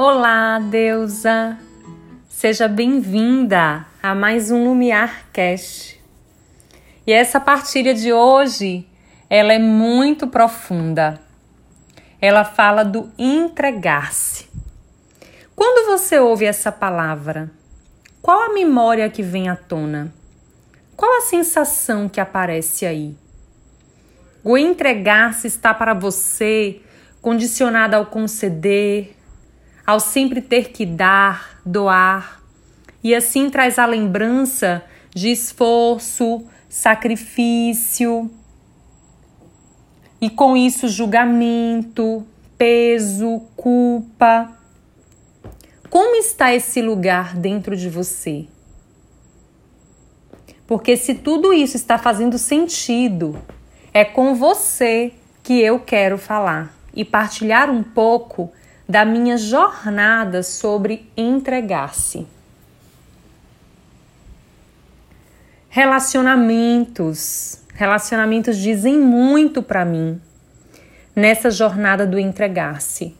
Olá, deusa! Seja bem-vinda a mais um Lumiar Cast. E essa partilha de hoje, ela é muito profunda. Ela fala do entregar-se. Quando você ouve essa palavra, qual a memória que vem à tona? Qual a sensação que aparece aí? O entregar-se está para você condicionado ao conceder, ao sempre ter que dar, doar, e assim traz a lembrança de esforço, sacrifício, e com isso julgamento, peso, culpa. Como está esse lugar dentro de você? Porque se tudo isso está fazendo sentido, é com você que eu quero falar e partilhar um pouco da minha jornada sobre entregar-se. Relacionamentos. Relacionamentos dizem muito para mim nessa jornada do entregar-se.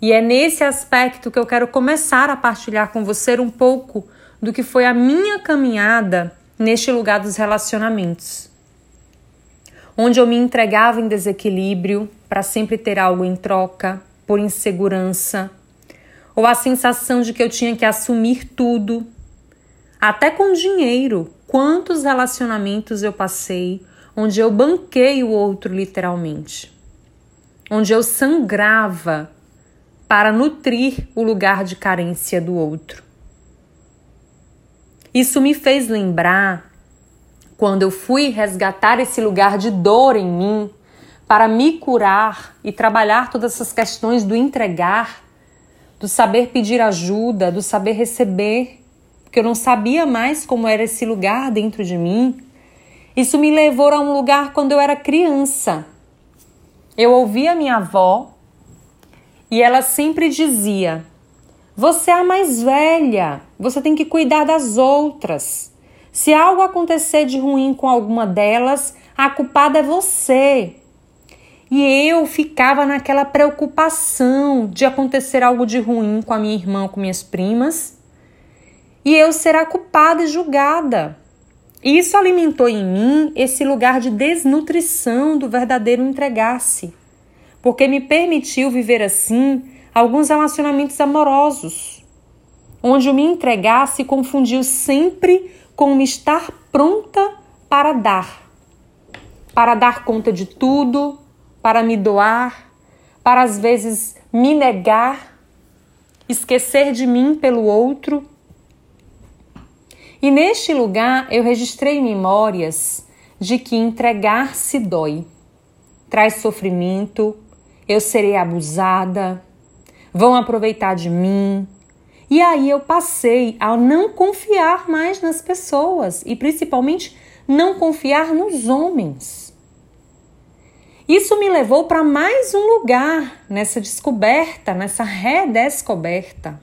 E é nesse aspecto que eu quero começar a partilhar com você um pouco do que foi a minha caminhada neste lugar dos relacionamentos. Onde eu me entregava em desequilíbrio para sempre ter algo em troca, por insegurança, ou a sensação de que eu tinha que assumir tudo, até com dinheiro. Quantos relacionamentos eu passei onde eu banquei o outro literalmente, onde eu sangrava para nutrir o lugar de carência do outro. Isso me fez lembrar quando eu fui resgatar esse lugar de dor em mim para me curar e trabalhar todas essas questões do entregar, do saber pedir ajuda, do saber receber, porque eu não sabia mais como era esse lugar dentro de mim. Isso me levou a um lugar quando eu era criança. Eu ouvia minha avó e ela sempre dizia: Você é a mais velha, você tem que cuidar das outras. Se algo acontecer de ruim com alguma delas, a culpada é você. E eu ficava naquela preocupação de acontecer algo de ruim com a minha irmã, com minhas primas, e eu ser culpada e julgada. Isso alimentou em mim esse lugar de desnutrição do verdadeiro entregar-se, porque me permitiu viver assim alguns relacionamentos amorosos, onde o me entregar se confundiu sempre com me estar pronta para dar, para dar conta de tudo, para me doar, para às vezes me negar, esquecer de mim pelo outro. E neste lugar eu registrei memórias de que entregar-se dói, traz sofrimento, eu serei abusada, vão aproveitar de mim. E aí eu passei a não confiar mais nas pessoas e principalmente não confiar nos homens. Isso me levou para mais um lugar nessa descoberta, nessa redescoberta,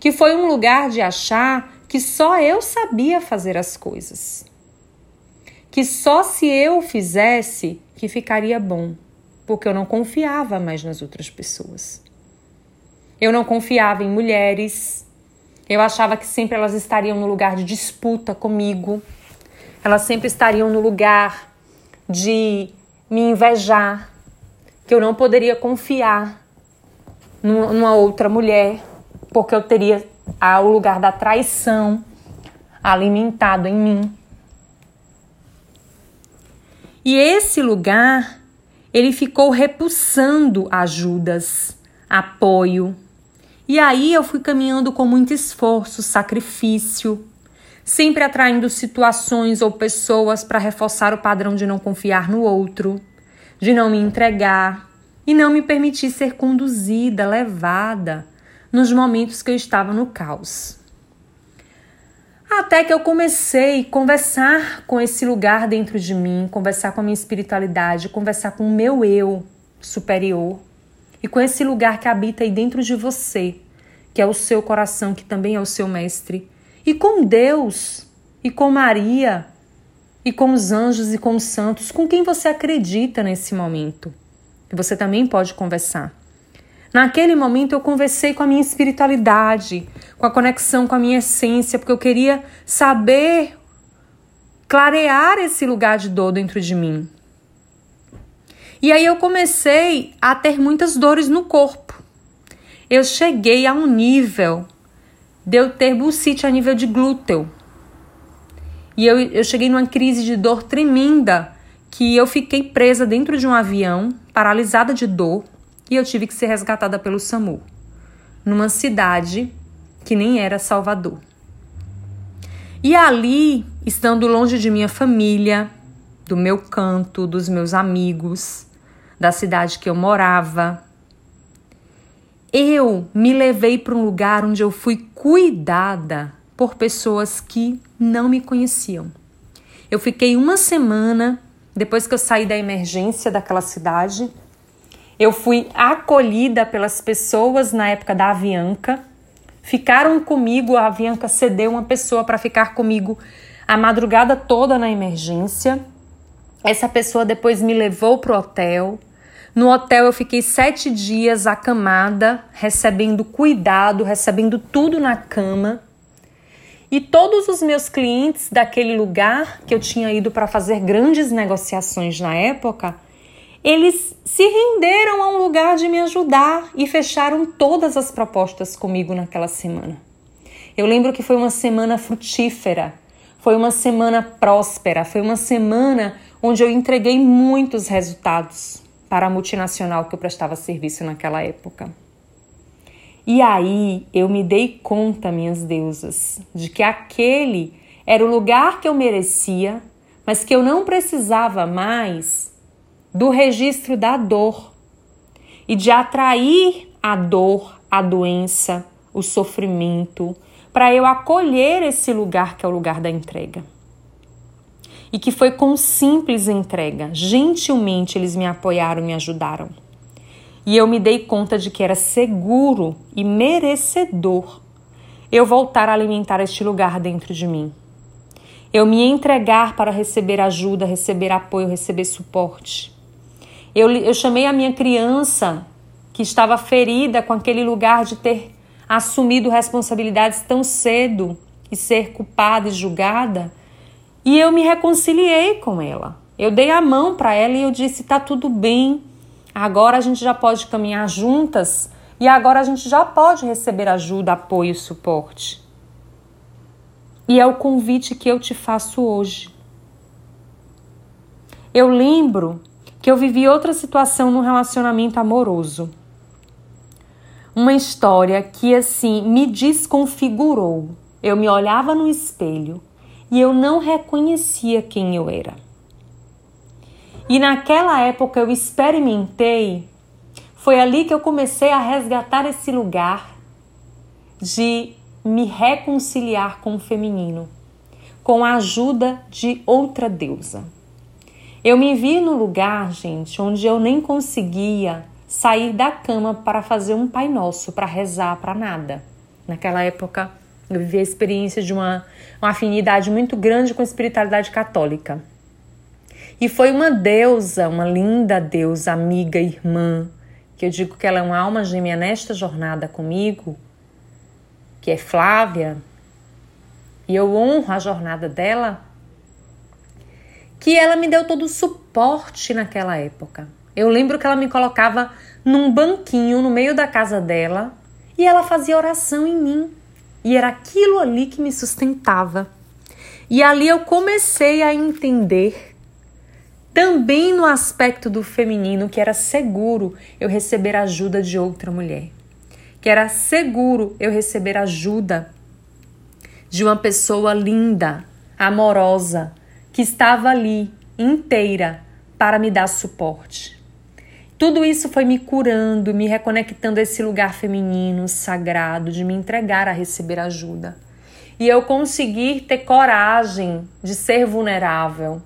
que foi um lugar de achar que só eu sabia fazer as coisas. Que só se eu fizesse que ficaria bom, porque eu não confiava mais nas outras pessoas. Eu não confiava em mulheres. Eu achava que sempre elas estariam no lugar de disputa comigo. Elas sempre estariam no lugar de me invejar, que eu não poderia confiar numa outra mulher, porque eu teria o lugar da traição alimentado em mim. E esse lugar, ele ficou repulsando ajudas, apoio. E aí eu fui caminhando com muito esforço, sacrifício, sempre atraindo situações ou pessoas para reforçar o padrão de não confiar no outro, de não me entregar e não me permitir ser conduzida, levada nos momentos que eu estava no caos. Até que eu comecei a conversar com esse lugar dentro de mim, conversar com a minha espiritualidade, conversar com o meu eu superior e com esse lugar que habita aí dentro de você, que é o seu coração, que também é o seu mestre e com Deus, e com Maria, e com os anjos e com os santos, com quem você acredita nesse momento. Que você também pode conversar. Naquele momento eu conversei com a minha espiritualidade, com a conexão com a minha essência, porque eu queria saber clarear esse lugar de dor dentro de mim. E aí eu comecei a ter muitas dores no corpo. Eu cheguei a um nível de eu ter a nível de glúteo. E eu, eu cheguei numa crise de dor tremenda, que eu fiquei presa dentro de um avião, paralisada de dor, e eu tive que ser resgatada pelo SAMU, numa cidade que nem era Salvador. E ali, estando longe de minha família, do meu canto, dos meus amigos, da cidade que eu morava, eu me levei para um lugar onde eu fui cuidada por pessoas que não me conheciam. Eu fiquei uma semana depois que eu saí da emergência daquela cidade. Eu fui acolhida pelas pessoas na época da Avianca. Ficaram comigo, a Avianca cedeu uma pessoa para ficar comigo a madrugada toda na emergência. Essa pessoa depois me levou para o hotel. No hotel eu fiquei sete dias acamada, recebendo cuidado, recebendo tudo na cama. E todos os meus clientes daquele lugar que eu tinha ido para fazer grandes negociações na época, eles se renderam a um lugar de me ajudar e fecharam todas as propostas comigo naquela semana. Eu lembro que foi uma semana frutífera, foi uma semana próspera, foi uma semana onde eu entreguei muitos resultados para a multinacional que eu prestava serviço naquela época. E aí eu me dei conta, minhas deusas, de que aquele era o lugar que eu merecia, mas que eu não precisava mais do registro da dor e de atrair a dor, a doença, o sofrimento, para eu acolher esse lugar que é o lugar da entrega e que foi com simples entrega. Gentilmente eles me apoiaram me ajudaram. E eu me dei conta de que era seguro e merecedor eu voltar a alimentar este lugar dentro de mim. Eu me entregar para receber ajuda, receber apoio, receber suporte. Eu, eu chamei a minha criança que estava ferida com aquele lugar de ter assumido responsabilidades tão cedo e ser culpada e julgada e eu me reconciliei com ela. Eu dei a mão para ela e eu disse: tá tudo bem, agora a gente já pode caminhar juntas e agora a gente já pode receber ajuda, apoio suporte. E é o convite que eu te faço hoje. Eu lembro que eu vivi outra situação num relacionamento amoroso. Uma história que assim me desconfigurou. Eu me olhava no espelho e eu não reconhecia quem eu era. E naquela época eu experimentei, foi ali que eu comecei a resgatar esse lugar de me reconciliar com o feminino, com a ajuda de outra deusa. Eu me vi no lugar, gente, onde eu nem conseguia sair da cama para fazer um Pai Nosso, para rezar, para nada. Naquela época, eu vivi a experiência de uma, uma afinidade muito grande com a espiritualidade católica. E foi uma deusa, uma linda deusa, amiga, irmã, que eu digo que ela é uma alma gêmea nesta jornada comigo, que é Flávia, e eu honro a jornada dela, que ela me deu todo o suporte naquela época. Eu lembro que ela me colocava num banquinho no meio da casa dela e ela fazia oração em mim. E era aquilo ali que me sustentava. E ali eu comecei a entender, também no aspecto do feminino, que era seguro eu receber ajuda de outra mulher. Que era seguro eu receber ajuda de uma pessoa linda, amorosa, que estava ali inteira para me dar suporte. Tudo isso foi me curando, me reconectando a esse lugar feminino, sagrado, de me entregar a receber ajuda. E eu conseguir ter coragem de ser vulnerável,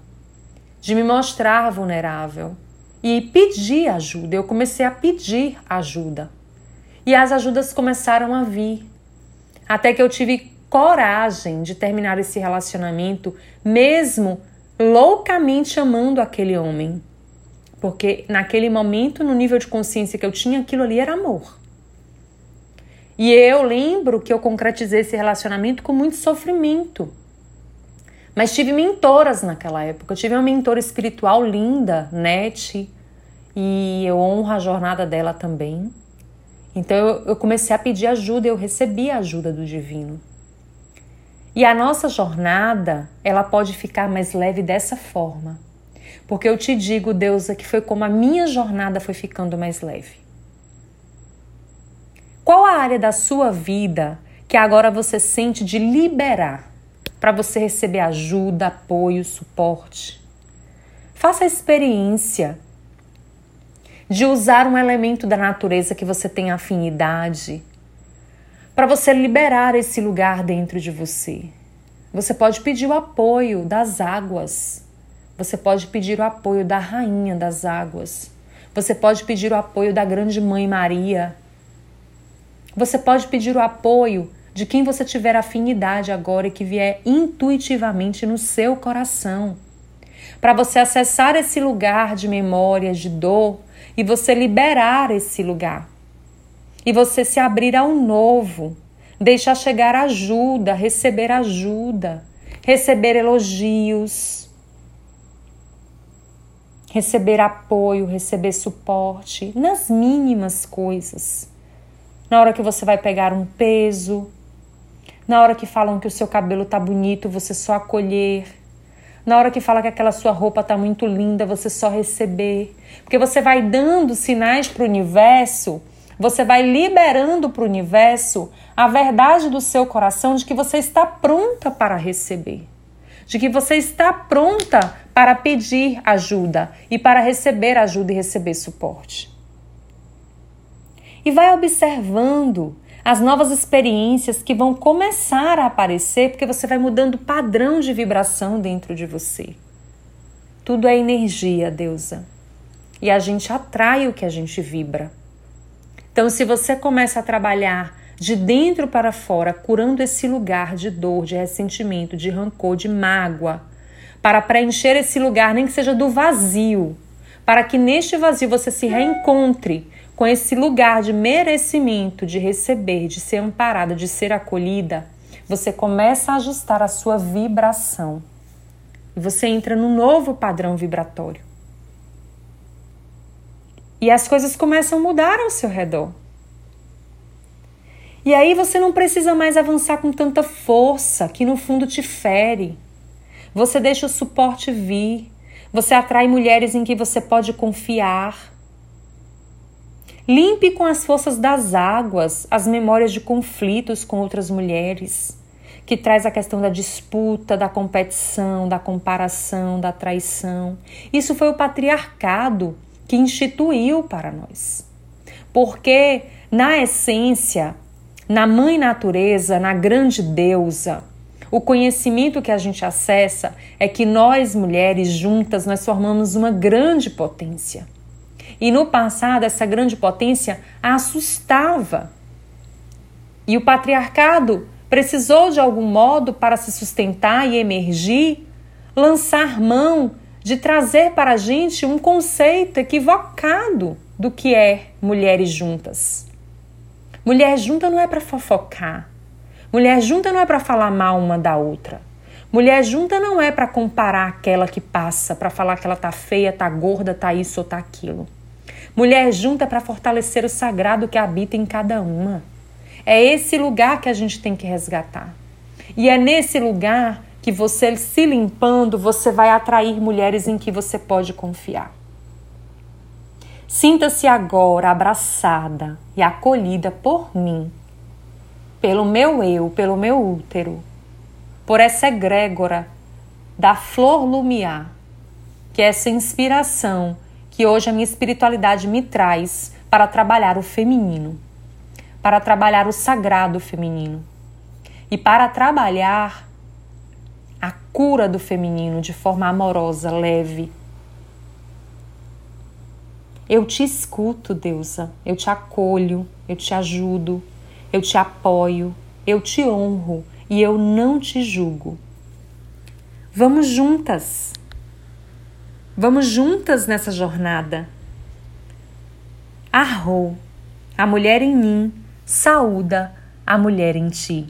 de me mostrar vulnerável e pedir ajuda. Eu comecei a pedir ajuda. E as ajudas começaram a vir. Até que eu tive coragem de terminar esse relacionamento, mesmo loucamente amando aquele homem Porque naquele momento, no nível de consciência que eu tinha, aquilo ali era amor. E eu lembro que eu concretizei esse relacionamento com muito sofrimento. Mas tive mentoras naquela época. Eu tive uma mentora espiritual linda, Nete, e eu honro a jornada dela também. Então eu, eu comecei a pedir ajuda eu recebi a ajuda do divino. E a nossa jornada, ela pode ficar mais leve dessa forma. Porque eu te digo, Deusa, que foi como a minha jornada foi ficando mais leve. Qual a área da sua vida que agora você sente de liberar para você receber ajuda, apoio, suporte? Faça a experiência de usar um elemento da natureza que você tem afinidade, para você liberar esse lugar dentro de você. Você pode pedir o apoio das águas. Você pode pedir o apoio da rainha das águas. Você pode pedir o apoio da grande mãe Maria. Você pode pedir o apoio de quem você tiver afinidade agora e que vier intuitivamente no seu coração. Para você acessar esse lugar de memórias, de dor, e você liberar esse lugar. E você se abrir ao novo, deixar chegar ajuda, receber ajuda, receber elogios, receber apoio, receber suporte nas mínimas coisas. Na hora que você vai pegar um peso, na hora que falam que o seu cabelo tá bonito, você só acolher, na hora que fala que aquela sua roupa está muito linda, você só receber. Porque você vai dando sinais para o universo, você vai liberando para o universo a verdade do seu coração de que você está pronta para receber. De que você está pronta para pedir ajuda e para receber ajuda e receber suporte. E vai observando as novas experiências que vão começar a aparecer porque você vai mudando o padrão de vibração dentro de você. Tudo é energia, deusa. E a gente atrai o que a gente vibra. Então, se você começa a trabalhar de dentro para fora, curando esse lugar de dor, de ressentimento, de rancor, de mágoa, para preencher esse lugar, nem que seja do vazio, para que neste vazio você se reencontre com esse lugar de merecimento, de receber, de ser amparada, de ser acolhida, você começa a ajustar a sua vibração. E você entra num novo padrão vibratório. E as coisas começam a mudar ao seu redor. E aí você não precisa mais avançar com tanta força que no fundo te fere. Você deixa o suporte vir. Você atrai mulheres em que você pode confiar. Limpe com as forças das águas as memórias de conflitos com outras mulheres, que traz a questão da disputa, da competição, da comparação, da traição. Isso foi o patriarcado que instituiu para nós. Porque, na essência, na mãe natureza, na grande deusa, o conhecimento que a gente acessa é que nós mulheres juntas nós formamos uma grande potência. E no passado, essa grande potência assustava. E o patriarcado precisou, de algum modo, para se sustentar e emergir, lançar mão de trazer para a gente um conceito equivocado do que é mulheres juntas. Mulher junta não é para fofocar. Mulher junta não é para falar mal uma da outra. Mulher junta não é para comparar aquela que passa, para falar que ela tá feia, tá gorda, tá isso ou tá aquilo. Mulher junta para fortalecer o sagrado que habita em cada uma. É esse lugar que a gente tem que resgatar. E é nesse lugar que você se limpando, você vai atrair mulheres em que você pode confiar. Sinta-se agora abraçada e acolhida por mim, pelo meu eu, pelo meu útero, por essa egrégora da flor lumiar, que é essa inspiração que hoje a minha espiritualidade me traz para trabalhar o feminino, para trabalhar o sagrado feminino e para trabalhar a cura do feminino de forma amorosa, leve. Eu te escuto, deusa, eu te acolho, eu te ajudo, eu te apoio, eu te honro e eu não te julgo. Vamos juntas Vamos juntas nessa jornada. Arro, a mulher em mim saúda a mulher em ti.